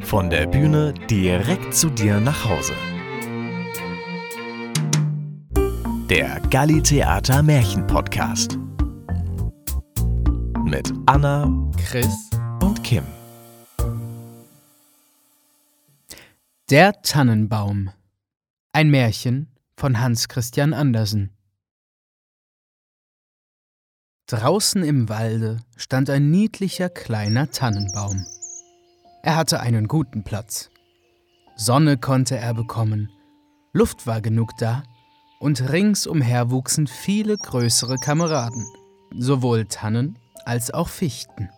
Von der Bühne direkt zu dir nach Hause. Der Galli Theater Märchen Podcast. Mit Anna, Chris und Kim. Der Tannenbaum. Ein Märchen von Hans Christian Andersen. Draußen im Walde stand ein niedlicher kleiner Tannenbaum. Er hatte einen guten Platz. Sonne konnte er bekommen, Luft war genug da, und ringsumher wuchsen viele größere Kameraden, sowohl Tannen als auch Fichten.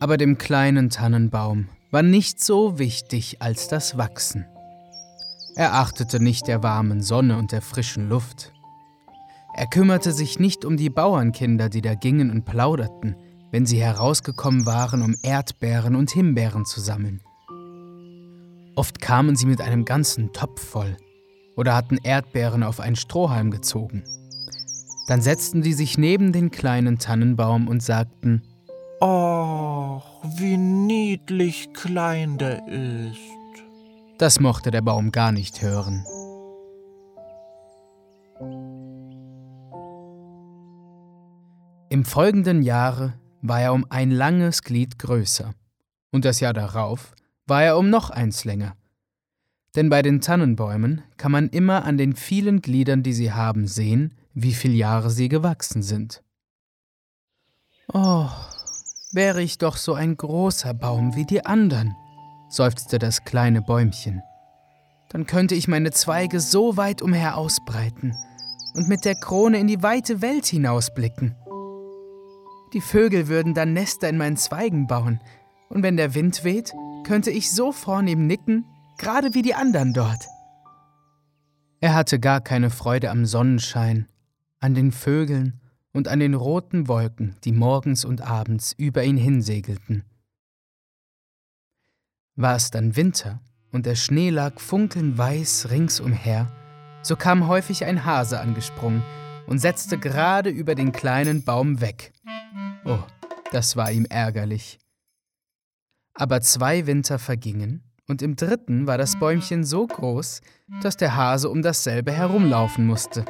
Aber dem kleinen Tannenbaum war nicht so wichtig als das Wachsen. Er achtete nicht der warmen Sonne und der frischen Luft. Er kümmerte sich nicht um die Bauernkinder, die da gingen und plauderten, wenn sie herausgekommen waren, um Erdbeeren und Himbeeren zu sammeln. Oft kamen sie mit einem ganzen Topf voll oder hatten Erdbeeren auf einen Strohhalm gezogen. Dann setzten sie sich neben den kleinen Tannenbaum und sagten, Och, wie niedlich klein der ist. Das mochte der Baum gar nicht hören. Im folgenden Jahre war er um ein langes Glied größer, und das Jahr darauf war er um noch eins länger. Denn bei den Tannenbäumen kann man immer an den vielen Gliedern, die sie haben, sehen, wie viele Jahre sie gewachsen sind. Oh, wäre ich doch so ein großer Baum wie die anderen, seufzte das kleine Bäumchen. Dann könnte ich meine Zweige so weit umher ausbreiten und mit der Krone in die weite Welt hinausblicken. Die Vögel würden dann Nester in meinen Zweigen bauen, und wenn der Wind weht, könnte ich so vornehm nicken, gerade wie die anderen dort. Er hatte gar keine Freude am Sonnenschein, an den Vögeln und an den roten Wolken, die morgens und abends über ihn hinsegelten. War es dann Winter und der Schnee lag funkelnweiß ringsumher, so kam häufig ein Hase angesprungen und setzte gerade über den kleinen Baum weg. Oh, das war ihm ärgerlich. Aber zwei Winter vergingen, und im dritten war das Bäumchen so groß, dass der Hase um dasselbe herumlaufen musste.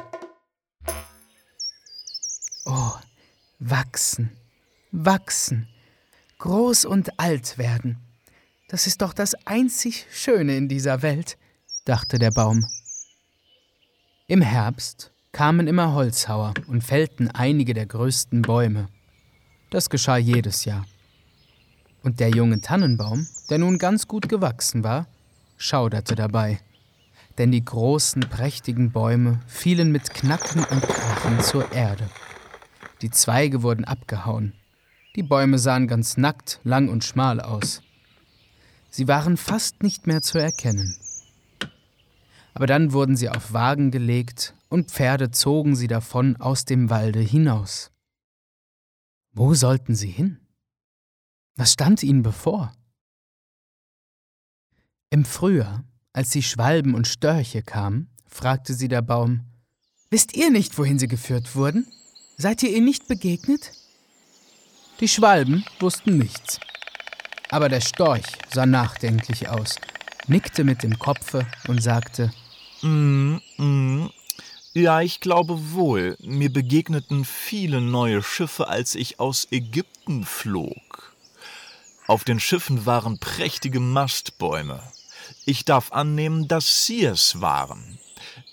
Oh, wachsen, wachsen, groß und alt werden. Das ist doch das einzig Schöne in dieser Welt, dachte der Baum. Im Herbst kamen immer Holzhauer und fällten einige der größten Bäume. Das geschah jedes Jahr. Und der junge Tannenbaum, der nun ganz gut gewachsen war, schauderte dabei. Denn die großen, prächtigen Bäume fielen mit Knacken und Krachen zur Erde. Die Zweige wurden abgehauen. Die Bäume sahen ganz nackt, lang und schmal aus. Sie waren fast nicht mehr zu erkennen. Aber dann wurden sie auf Wagen gelegt und Pferde zogen sie davon aus dem Walde hinaus. Wo sollten sie hin? Was stand ihnen bevor? Im Frühjahr, als die Schwalben und Störche kamen, fragte sie der Baum, Wisst ihr nicht, wohin sie geführt wurden? Seid ihr ihnen nicht begegnet? Die Schwalben wussten nichts. Aber der Storch sah nachdenklich aus, nickte mit dem Kopfe und sagte, Mm, mm, ja, ich glaube wohl. Mir begegneten viele neue Schiffe, als ich aus Ägypten flog. Auf den Schiffen waren prächtige Mastbäume. Ich darf annehmen, dass sie es waren.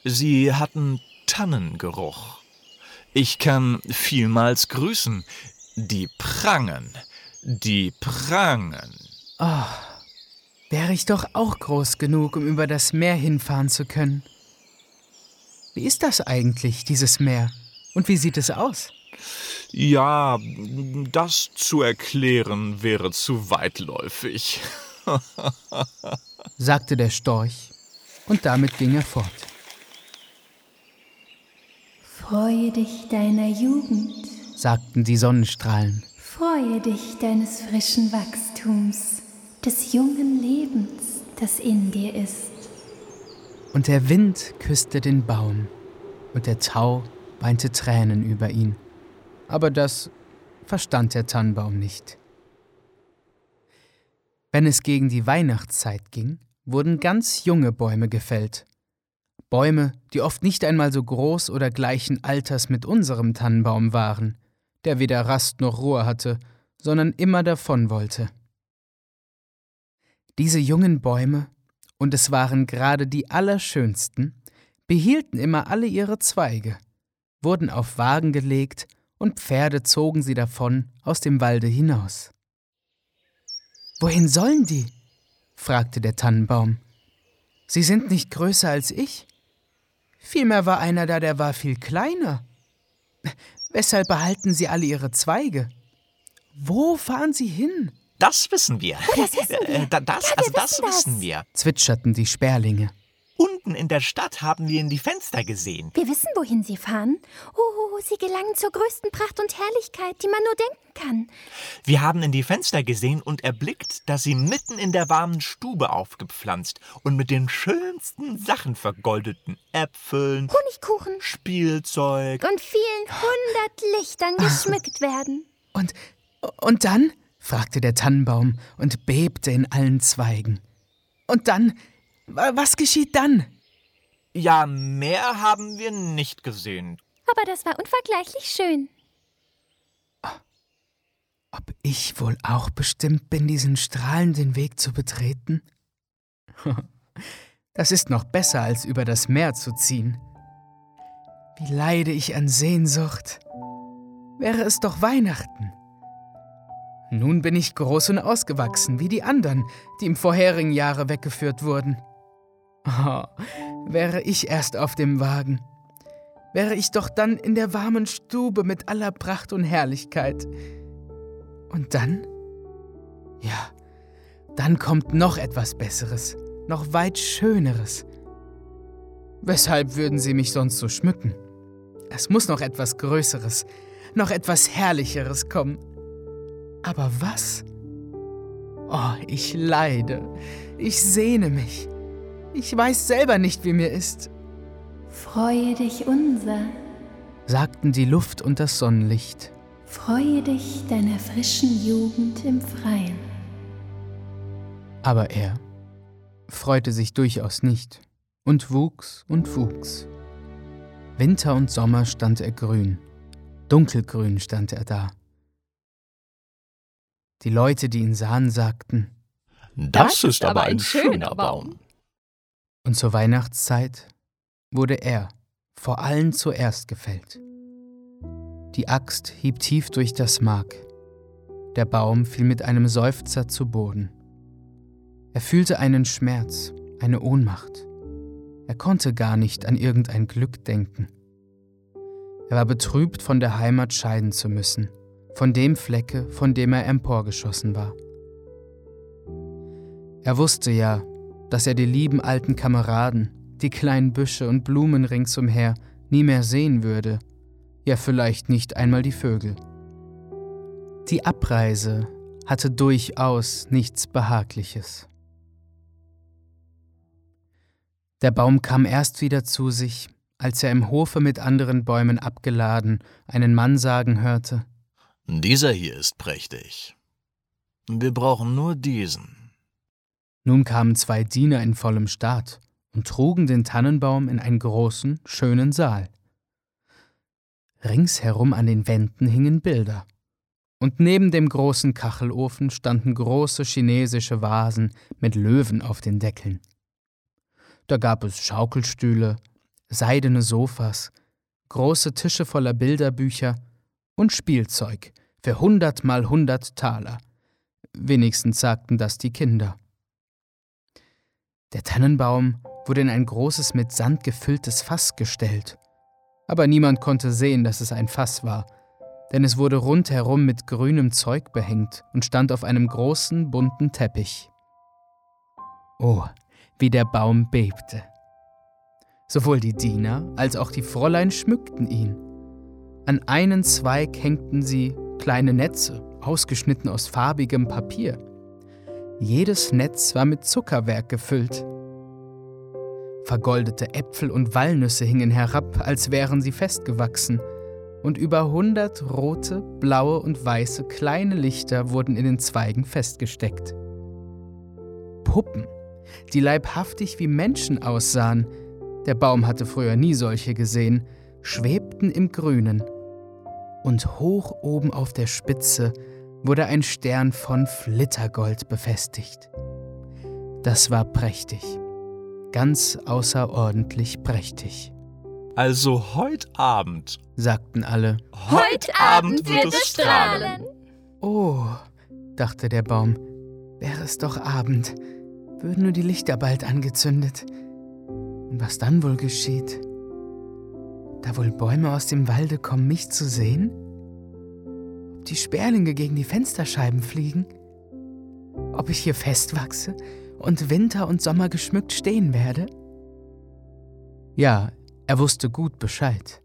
Sie hatten Tannengeruch. Ich kann vielmals grüßen. Die prangen, die prangen. Oh, wäre ich doch auch groß genug, um über das Meer hinfahren zu können. Wie ist das eigentlich, dieses Meer? Und wie sieht es aus? Ja, das zu erklären wäre zu weitläufig, sagte der Storch, und damit ging er fort. Freue dich deiner Jugend, sagten die Sonnenstrahlen. Freue dich deines frischen Wachstums, des jungen Lebens, das in dir ist. Und der Wind küsste den Baum, und der Tau weinte Tränen über ihn. Aber das verstand der Tannenbaum nicht. Wenn es gegen die Weihnachtszeit ging, wurden ganz junge Bäume gefällt. Bäume, die oft nicht einmal so groß oder gleichen Alters mit unserem Tannenbaum waren, der weder Rast noch Ruhe hatte, sondern immer davon wollte. Diese jungen Bäume, und es waren gerade die allerschönsten, behielten immer alle ihre Zweige, wurden auf Wagen gelegt und Pferde zogen sie davon aus dem Walde hinaus. Wohin sollen die? fragte der Tannenbaum. Sie sind nicht größer als ich. Vielmehr war einer da, der war viel kleiner. Weshalb behalten Sie alle Ihre Zweige? Wo fahren Sie hin? Das wissen wir. Oh, das wissen wir. Äh, das, Ja, wir also das wissen das. wissen wir. zwitscherten die Sperlinge. Unten in der Stadt haben wir in die Fenster gesehen. Wir wissen, wohin sie fahren. Oh, sie gelangen zur größten Pracht und Herrlichkeit, die man nur denken kann. Wir haben in die Fenster gesehen und erblickt, dass sie mitten in der warmen Stube aufgepflanzt und mit den schönsten Sachen vergoldeten Äpfeln, Honigkuchen Spielzeug. und vielen hundert Lichtern geschmückt werden. Und, und dann? Fragte der Tannenbaum und bebte in allen Zweigen. Und dann? Wa- Was geschieht dann? Ja, mehr haben wir nicht gesehen. Aber das war unvergleichlich schön. Ob ich wohl auch bestimmt bin, diesen strahlenden Weg zu betreten? Das ist noch besser, als über das Meer zu ziehen. Wie leide ich an Sehnsucht. Wäre es doch Weihnachten. Nun bin ich groß und ausgewachsen, wie die anderen, die im vorherigen Jahre weggeführt wurden. Oh, wäre ich erst auf dem Wagen. Wäre ich doch dann in der warmen Stube mit aller Pracht und Herrlichkeit. Und dann? Ja, dann kommt noch etwas Besseres, noch weit Schöneres. Weshalb würden Sie mich sonst so schmücken? Es muss noch etwas Größeres, noch etwas Herrlicheres kommen. Aber was? Oh, ich leide, ich sehne mich. Ich weiß selber nicht, wie mir ist, Freue dich unser, sagten die Luft und das Sonnenlicht. freue dich deiner frischen Jugend im Freien. Aber er freute sich durchaus nicht und wuchs und wuchs. Winter und Sommer stand er grün, dunkelgrün stand er da. Die Leute, die ihn sahen, sagten, Das, ist aber ein schöner Baum. und zur Weihnachtszeit wurde er vor allen zuerst gefällt. Die Axt hieb tief durch das Mark. Der Baum fiel mit einem Seufzer zu Boden. Er fühlte einen Schmerz, eine Ohnmacht. Er konnte gar nicht an irgendein Glück denken. Er war betrübt, von der Heimat scheiden zu müssen, von dem Flecke, von dem er emporgeschossen war. Er wusste ja, dass er die lieben alten Kameraden, die kleinen Büsche und Blumen ringsumher nie mehr sehen würde, ja vielleicht nicht einmal die Vögel. Die Abreise hatte durchaus nichts Behagliches. Der Baum kam erst wieder zu sich, als er im Hofe mit anderen Bäumen abgeladen einen Mann sagen hörte, Dieser hier ist prächtig. Wir brauchen nur diesen. Nun kamen zwei Diener in vollem Staat und trugen den Tannenbaum in einen großen, schönen Saal. Ringsherum an den Wänden hingen Bilder. Und neben dem großen Kachelofen standen große chinesische Vasen mit Löwen auf den Deckeln. Da gab es Schaukelstühle, seidene Sofas, große Tische voller Bilderbücher und Spielzeug für hundert mal hundert Taler. Wenigstens sagten das die Kinder. Der Tannenbaum wurde in ein großes mit Sand gefülltes Fass gestellt. Aber niemand konnte sehen, dass es ein Fass war, denn es wurde rundherum mit grünem Zeug behängt und stand auf einem großen, bunten Teppich. Oh, wie der Baum bebte. Sowohl die Diener als auch die Fräulein schmückten ihn. An einen Zweig hängten sie kleine Netze, ausgeschnitten aus farbigem Papier. Jedes Netz war mit Zuckerwerk gefüllt. Vergoldete Äpfel und Walnüsse hingen herab, als wären sie festgewachsen, und über hundert rote, blaue und weiße kleine Lichter wurden in den Zweigen festgesteckt. Puppen, die leibhaftig wie Menschen aussahen, der Baum hatte früher nie solche gesehen, schwebten im Grünen. Und hoch oben auf der Spitze wurde ein Stern von Flittergold befestigt. Das war prächtig, ganz außerordentlich prächtig. Also heute Abend, sagten alle. Heute Abend wird es strahlen. Oh, dachte der Baum, wäre es doch Abend, würden nur die Lichter bald angezündet. Und was dann wohl geschieht? Da wohl Bäume aus dem Walde kommen, mich zu sehen? Ob die Sperlinge gegen die Fensterscheiben fliegen? Ob ich hier festwachse und Winter und Sommer geschmückt stehen werde? Ja, er wusste gut Bescheid.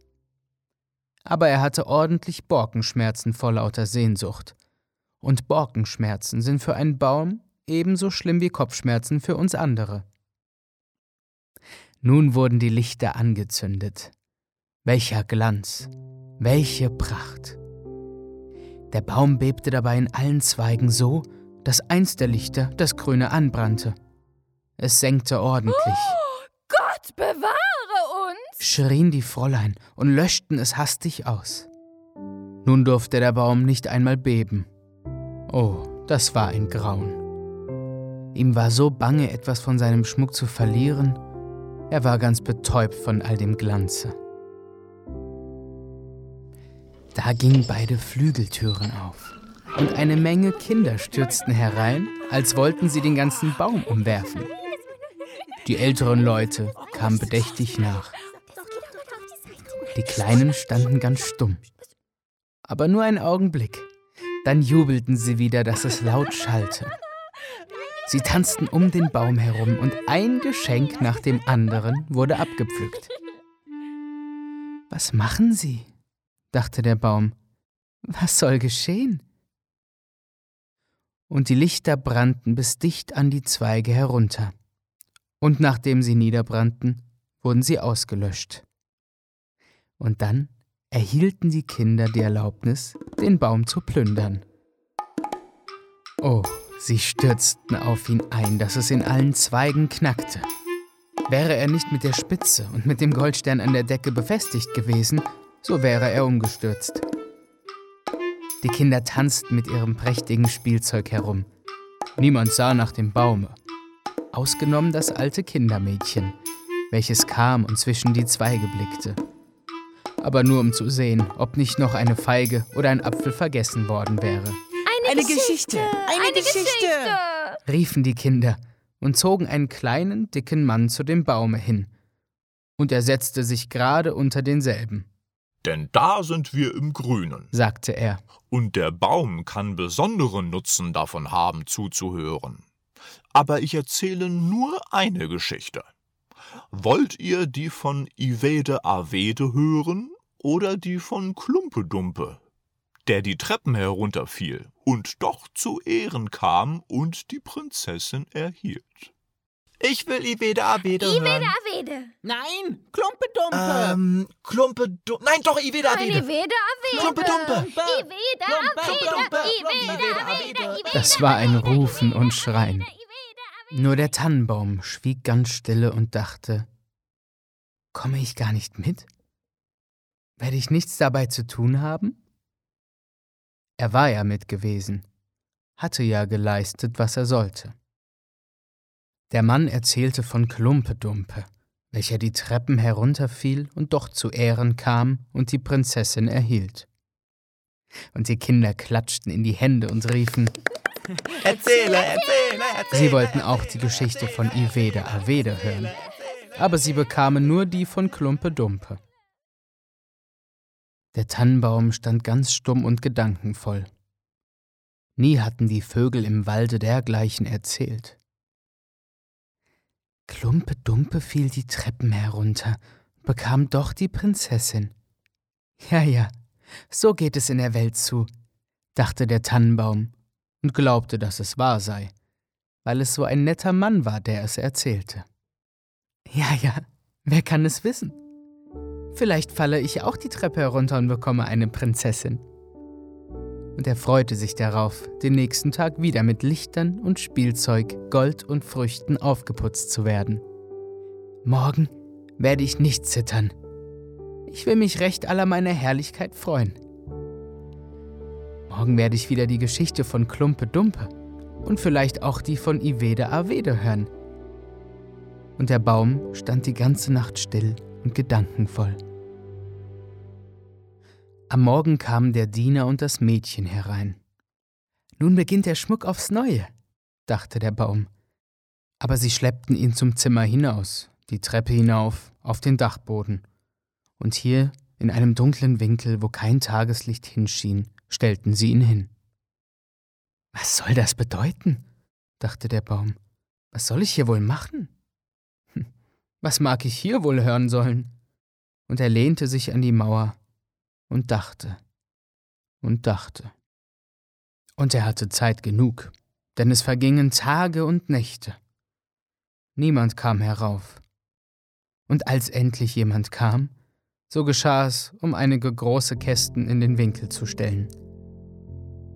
Aber er hatte ordentlich Borkenschmerzen vor lauter Sehnsucht. Und Borkenschmerzen sind für einen Baum ebenso schlimm wie Kopfschmerzen für uns andere. Nun wurden die Lichter angezündet. Welcher Glanz, welche Pracht. Der Baum bebte dabei in allen Zweigen so, dass eins der Lichter das Grüne anbrannte. Es senkte ordentlich. Oh, Gott bewahre uns! schrien die Fräulein und löschten es hastig aus. Nun durfte der Baum nicht einmal beben. Oh, das war ein Grauen. Ihm war so bange, etwas von seinem Schmuck zu verlieren, er war ganz betäubt von all dem Glanze. Da gingen beide Flügeltüren auf, und eine Menge Kinder stürzten herein, als wollten sie den ganzen Baum umwerfen. Die älteren Leute kamen bedächtig nach. Die Kleinen standen ganz stumm. Aber nur einen Augenblick. Dann jubelten sie wieder, dass es laut schallte. Sie tanzten um den Baum herum und ein Geschenk nach dem anderen wurde abgepflückt. Was machen Sie? Dachte der Baum. Was soll geschehen? Und die Lichter brannten bis dicht an die Zweige herunter. Und nachdem sie niederbrannten, wurden sie ausgelöscht. Und dann erhielten die Kinder die Erlaubnis, den Baum zu plündern. Oh, Sie stürzten auf ihn ein, dass es in allen Zweigen knackte. Wäre er nicht mit der Spitze und mit dem Goldstern an der Decke befestigt gewesen, so wäre er umgestürzt. Die Kinder tanzten mit ihrem prächtigen Spielzeug herum. Niemand sah nach dem Baume, ausgenommen das alte Kindermädchen, welches kam und zwischen die Zweige blickte. Aber nur um zu sehen, ob nicht noch eine Feige oder ein Apfel vergessen worden wäre. Eine, Eine Geschichte, eine Eine Geschichte. riefen die Kinder und zogen einen kleinen, dicken Mann zu dem Baume hin. Und er setzte sich gerade unter denselben, denn da sind wir im Grünen. sagte er. Und der Baum kann besonderen Nutzen davon haben, zuzuhören. Aber ich erzähle nur eine Geschichte. Wollt ihr die von Ivede Avede hören oder die von Klumpedumpe, der die Treppen herunterfiel und doch zu Ehren kam und die Prinzessin erhielt? Ich will Ivede Avede hören. Ivede Avede. Nein, Klumpedumpe. Ähm, Klumpe, du Nein, doch, Iveda Eine Avede. Ivede Avede. Klumpe, Dumpe. Dumpe. Ivede Avede. Avede. Ivede Das war ein. Rufen und Schreien. Nur der Tannenbaum schwieg ganz stille und dachte, komme ich gar nicht mit? Werde ich nichts dabei zu tun haben? Er war ja mit gewesen, hatte ja geleistet, was er sollte. Der Mann erzählte von Klumpedumpe, welcher die Treppen herunterfiel und doch zu Ehren kam und die Prinzessin erhielt. Und die Kinder klatschten in die Hände und riefen, Erzähle, erzähle, erzähle. Sie wollten auch die Geschichte von Ivede Avede hören, aber sie bekamen nur die von Klumpe Dumpe. Der Tannenbaum stand ganz stumm und gedankenvoll. Nie hatten die Vögel im Walde dergleichen erzählt. Klumpe Dumpe fiel die Treppen herunter, bekam doch die Prinzessin. Ja, ja, so geht es in der Welt zu, dachte der Tannenbaum und glaubte, dass es wahr sei, weil es so ein netter Mann war, der es erzählte. Ja, ja, wer kann es wissen? Vielleicht falle ich auch die Treppe herunter und bekomme eine Prinzessin. Und er freute sich darauf, den nächsten Tag wieder mit Lichtern und Spielzeug, Gold und Früchten aufgeputzt zu werden. Morgen werde ich nicht zittern. Ich will mich recht aller meiner Herrlichkeit freuen. Morgen werde ich wieder die Geschichte von Klumpe Dumpe und vielleicht auch die von Ivede Avede hören. Und der Baum stand die ganze Nacht still und gedankenvoll. Am Morgen kamen der Diener und das Mädchen herein. Nun beginnt der Schmuck aufs Neue, dachte der Baum. Aber sie schleppten ihn zum Zimmer hinaus, die Treppe hinauf, auf den Dachboden. Und hier, in einem dunklen Winkel, wo kein Tageslicht hinschien, stellten sie ihn hin. Was soll das bedeuten? dachte der Baum. Was soll ich hier wohl machen? Hm, was mag ich hier wohl hören sollen? Und er lehnte sich an die Mauer und dachte und dachte. Und er hatte Zeit genug, denn es vergingen Tage und Nächte. Niemand kam herauf. Und als endlich jemand kam, so geschah es, um einige große Kästen in den Winkel zu stellen.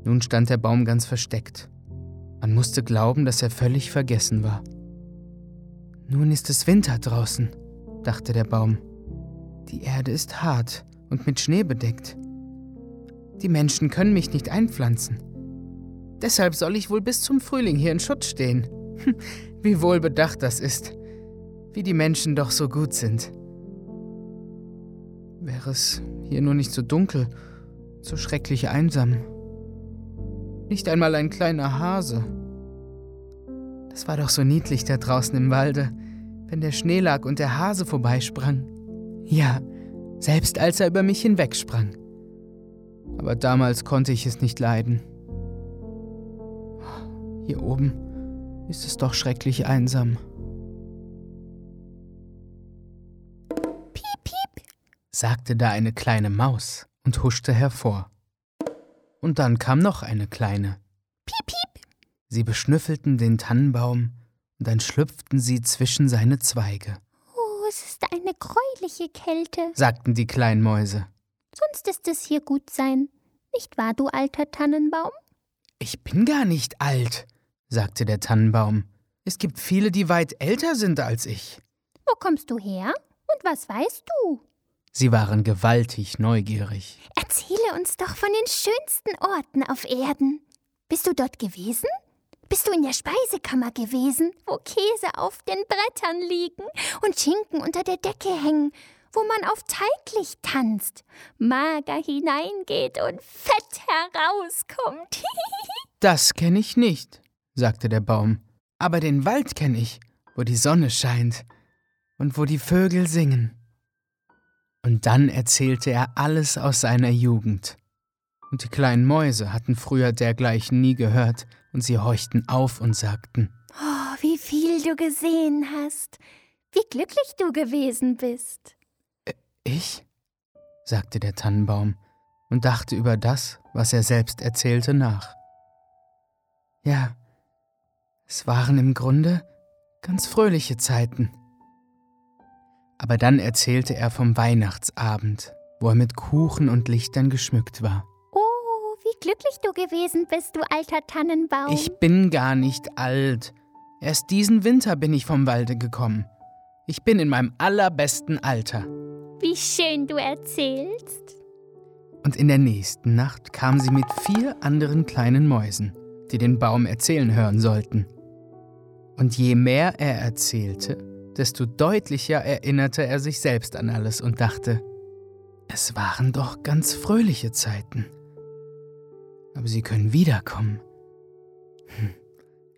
Nun stand der Baum ganz versteckt. Man musste glauben, dass er völlig vergessen war. Nun ist es Winter draußen, dachte der Baum. Die Erde ist hart und mit Schnee bedeckt. Die Menschen können mich nicht einpflanzen. Deshalb soll ich wohl bis zum Frühling hier in Schutz stehen. Wie wohl bedacht das ist. Wie die Menschen doch so gut sind. Wäre es hier nur nicht so dunkel, so schrecklich einsam. Nicht einmal ein kleiner Hase. Das war doch so niedlich da draußen im Walde, wenn der Schnee lag und der Hase vorbeisprang. Ja, selbst als er über mich hinwegsprang. Aber damals konnte ich es nicht leiden. Hier oben ist es doch schrecklich einsam. Piep, piep, sagte da eine kleine Maus und huschte hervor. Und dann kam noch eine kleine. piep, piep. Sie beschnüffelten den Tannenbaum und dann schlüpften sie zwischen seine Zweige, es ist eine gräuliche Kälte. sagten die kleinen Mäuse. Sonst ist es hier gut sein. Nicht wahr, du alter Tannenbaum? Ich bin gar nicht alt, sagte der Tannenbaum. Es gibt viele, die weit älter sind als ich. Wo kommst du her? Und was weißt du? Sie waren gewaltig neugierig. Erzähle uns doch von den schönsten Orten auf Erden. Bist du dort gewesen? Bist du in der Speisekammer gewesen, wo Käse auf den Brettern liegen und Schinken unter der Decke hängen, wo man auf Teiglicht tanzt, mager hineingeht und fett herauskommt? Das kenne ich nicht, sagte der Baum. Aber den Wald kenne ich, wo die Sonne scheint und wo die Vögel singen. Und dann erzählte er alles aus seiner Jugend. Und die kleinen Mäuse hatten früher dergleichen nie gehört, und sie horchten auf und sagten, oh, wie viel du gesehen hast, wie glücklich du gewesen bist. Ich? sagte der Tannenbaum und dachte über das, was er selbst erzählte, nach. Ja, es waren im Grunde ganz fröhliche Zeiten. Aber dann erzählte er vom Weihnachtsabend, wo er mit Kuchen und Lichtern geschmückt war. Wie glücklich du gewesen bist, du alter Tannenbaum. Ich bin gar nicht alt. Erst diesen Winter bin ich vom Walde gekommen. Ich bin in meinem allerbesten Alter. Wie schön du erzählst. Und in der nächsten Nacht kam sie mit vier anderen kleinen Mäusen, die den Baum erzählen hören sollten. Und je mehr er erzählte, desto deutlicher erinnerte er sich selbst an alles und dachte, es waren doch ganz fröhliche Zeiten. Aber sie können wiederkommen. Hm.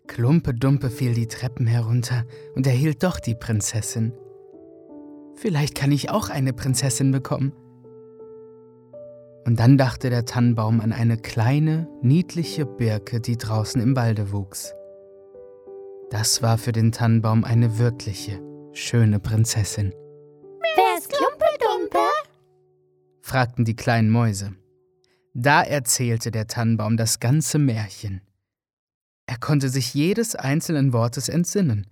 Klumpe Dumpe fiel die Treppen herunter und erhielt doch die Prinzessin. Vielleicht kann ich auch eine Prinzessin bekommen. Und dann dachte der Tannenbaum an eine kleine, niedliche Birke, die draußen im Walde wuchs. Das war für den Tannenbaum eine wirkliche, schöne Prinzessin. Wer ist Klumpedumpe? fragten die kleinen Mäuse. Da erzählte der Tannenbaum das ganze Märchen. Er konnte sich jedes einzelnen Wortes entsinnen,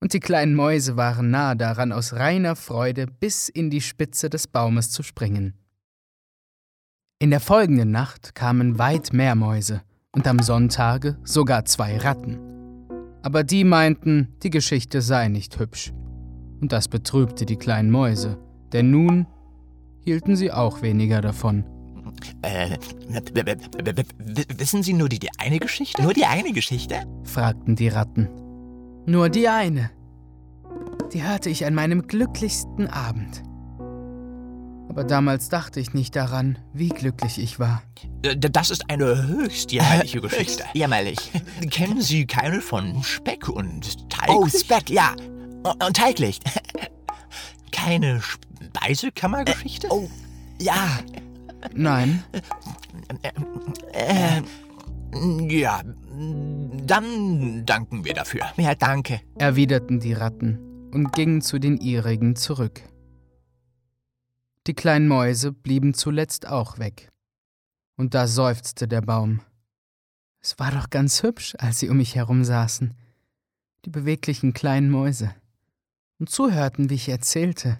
und die kleinen Mäuse waren nahe daran, aus reiner Freude bis in die Spitze des Baumes zu springen. In der folgenden Nacht kamen weit mehr Mäuse und am Sonntage sogar zwei Ratten. Aber die meinten, die Geschichte sei nicht hübsch. Und das betrübte die kleinen Mäuse, denn nun hielten sie auch weniger davon. Äh, wissen Sie nur die, die eine Geschichte? Nur die eine Geschichte? fragten die Ratten. Nur die eine. Die hörte ich an meinem glücklichsten Abend. Aber damals dachte ich nicht daran, wie glücklich ich war. Äh, Das ist eine höchst jämmerliche Geschichte. Jämmerlich. Kennen Sie keine von Speck und Teig? Oh, Speck, ja. Und Teiglicht. Keine Speisekammergeschichte? Oh, ja. Nein, Äh, ja, dann danken wir dafür. Ja, danke. erwiderten die Ratten und gingen zu den ihrigen zurück. Die kleinen Mäuse blieben zuletzt auch weg. Und da seufzte der Baum. Es war doch ganz hübsch, als sie um mich herum saßen, die beweglichen kleinen Mäuse, und zuhörten, wie ich erzählte.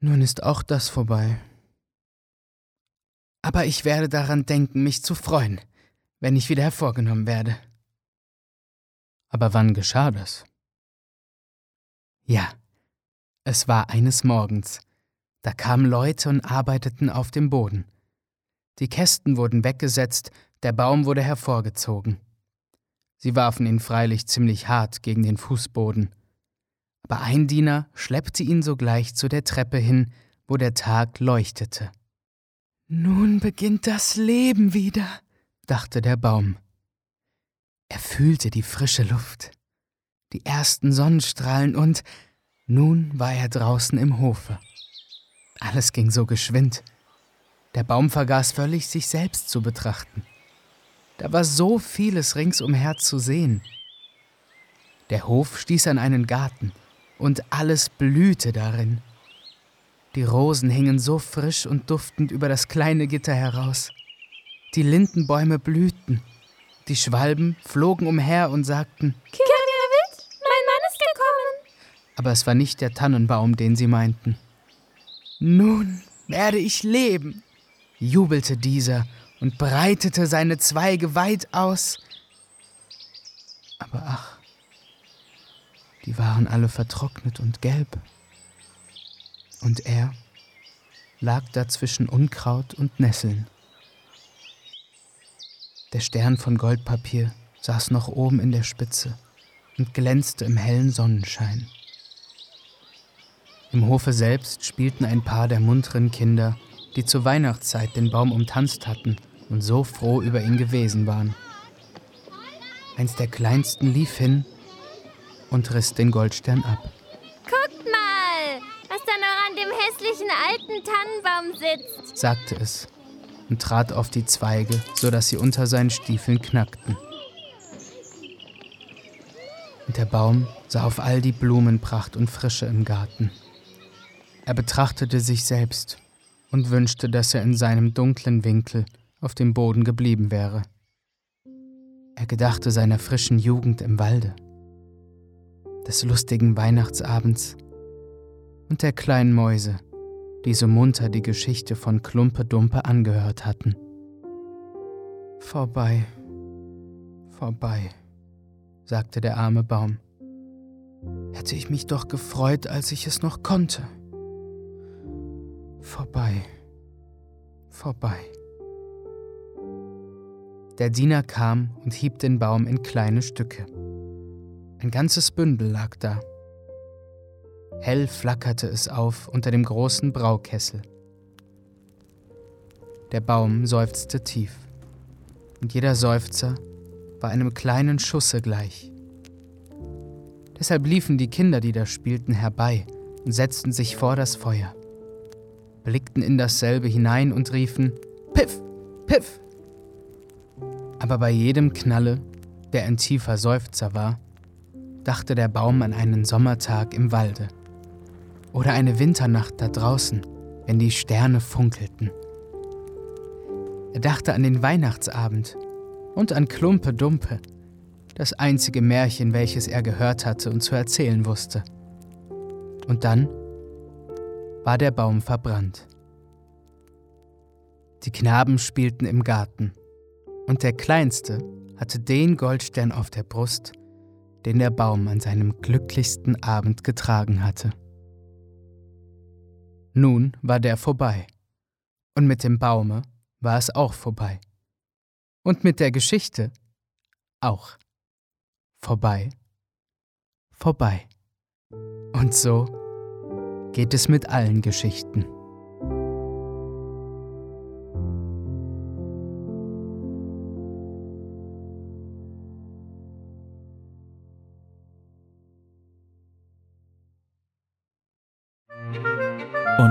Nun ist auch das vorbei. Aber ich werde daran denken, mich zu freuen, wenn ich wieder hervorgenommen werde. Aber wann geschah das? Ja, es war eines Morgens. Da kamen Leute und arbeiteten auf dem Boden. Die Kästen wurden weggesetzt, der Baum wurde hervorgezogen. Sie warfen ihn freilich ziemlich hart gegen den Fußboden. Aber ein Diener schleppte ihn sogleich zu der Treppe hin, wo der Tag leuchtete. Nun beginnt das Leben wieder, dachte der Baum. Er fühlte die frische Luft, die ersten Sonnenstrahlen und nun war er draußen im Hofe. Alles ging so geschwind. Der Baum vergaß völlig, sich selbst zu betrachten. Da war so vieles ringsumher zu sehen. Der Hof stieß an einen Garten, und alles blühte darin. Die Rosen hingen so frisch und duftend über das kleine Gitter heraus. Die Lindenbäume blühten. Die Schwalben flogen umher und sagten, Kirkwirt, mein Mann ist gekommen. aber es war nicht der Tannenbaum, den sie meinten. Nun werde ich leben, jubelte dieser und breitete seine Zweige weit aus. Aber ach, die waren alle vertrocknet und gelb. Und er lag da zwischen Unkraut und Nesseln. Der Stern von Goldpapier saß noch oben in der Spitze und glänzte im hellen Sonnenschein. Im Hofe selbst spielten ein paar der munteren Kinder, die zur Weihnachtszeit den Baum umtanzt hatten und so froh über ihn gewesen waren. Eins der kleinsten lief hin und riss den Goldstern ab. Guckt mal, was da noch an dem hässlichen alten Tannenbaum sitzt. sagte es und trat auf die Zweige, so dass sie unter seinen Stiefeln knackten. Und der Baum sah auf all die Blumenpracht und Frische im Garten. Er betrachtete sich selbst und wünschte, dass er in seinem dunklen Winkel auf dem Boden geblieben wäre. Er gedachte seiner frischen Jugend im Walde, des lustigen Weihnachtsabends und der kleinen Mäuse, die so munter die Geschichte von Klumpe Dumpe angehört hatten. Vorbei, vorbei, sagte der arme Baum. Hätte ich mich doch gefreut, als ich es noch konnte. Vorbei, vorbei. Der Diener kam und hieb den Baum in kleine Stücke. Ein ganzes Bündel lag da. Hell flackerte es auf unter dem großen Braukessel. Der Baum seufzte tief, und jeder Seufzer war einem kleinen Schusse gleich. Deshalb liefen die Kinder, die da spielten, herbei und setzten sich vor das Feuer, blickten in dasselbe hinein und riefen Piff, Piff. Aber bei jedem Knalle, der ein tiefer Seufzer war, dachte der Baum an einen Sommertag im Walde oder eine Winternacht da draußen, wenn die Sterne funkelten. Er dachte an den Weihnachtsabend und an Klumpe Dumpe, das einzige Märchen, welches er gehört hatte und zu erzählen wusste. Und dann war der Baum verbrannt. Die Knaben spielten im Garten, und der Kleinste hatte den Goldstern auf der Brust, den der Baum an seinem glücklichsten Abend getragen hatte. Nun war der vorbei, und mit dem Baume war es auch vorbei, und mit der Geschichte auch vorbei, vorbei. Und so geht es mit allen Geschichten.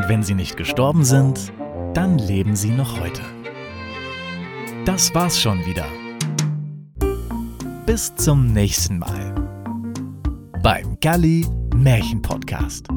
Wenn sie nicht gestorben sind, dann leben sie noch heute. Das war's schon wieder. Bis zum nächsten Mal beim Galli Märchen Podcast.